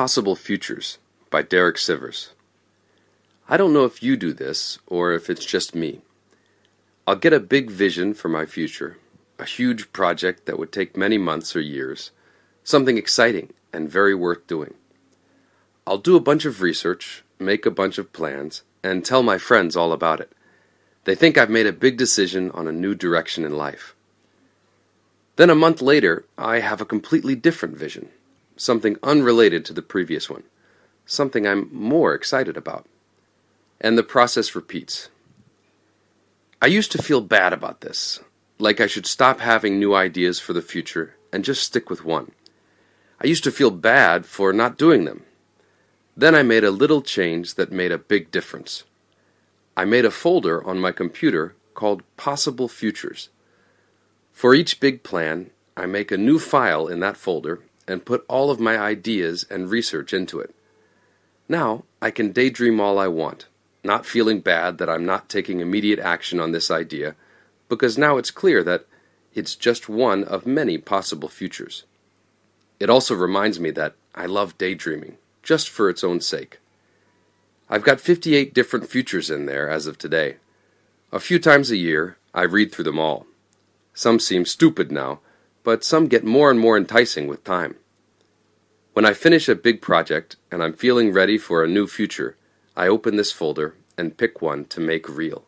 Possible Futures by Derek Sivers. I don't know if you do this or if it's just me. I'll get a big vision for my future, a huge project that would take many months or years, something exciting and very worth doing. I'll do a bunch of research, make a bunch of plans, and tell my friends all about it. They think I've made a big decision on a new direction in life. Then a month later, I have a completely different vision, something unrelated to the previous one, something I'm more excited about. And the process repeats. I used to feel bad about this, like I should stop having new ideas for the future and just stick with one. I used to feel bad for not doing them. Then I made a little change that made a big difference. I made a folder on my computer called Possible Futures. For each big plan, I make a new file in that folder and put all of my ideas and research into it. Now I can daydream all I want, not feeling bad that I'm not taking immediate action on this idea, because now it's clear that it's just one of many possible futures. It also reminds me that I love daydreaming, just for its own sake. I've got 58 different futures in there as of today. A few times a year, I read through them all. Some seem stupid now, but some get more and more enticing with time. When I finish a big project and I'm feeling ready for a new future, I open this folder and pick one to make real.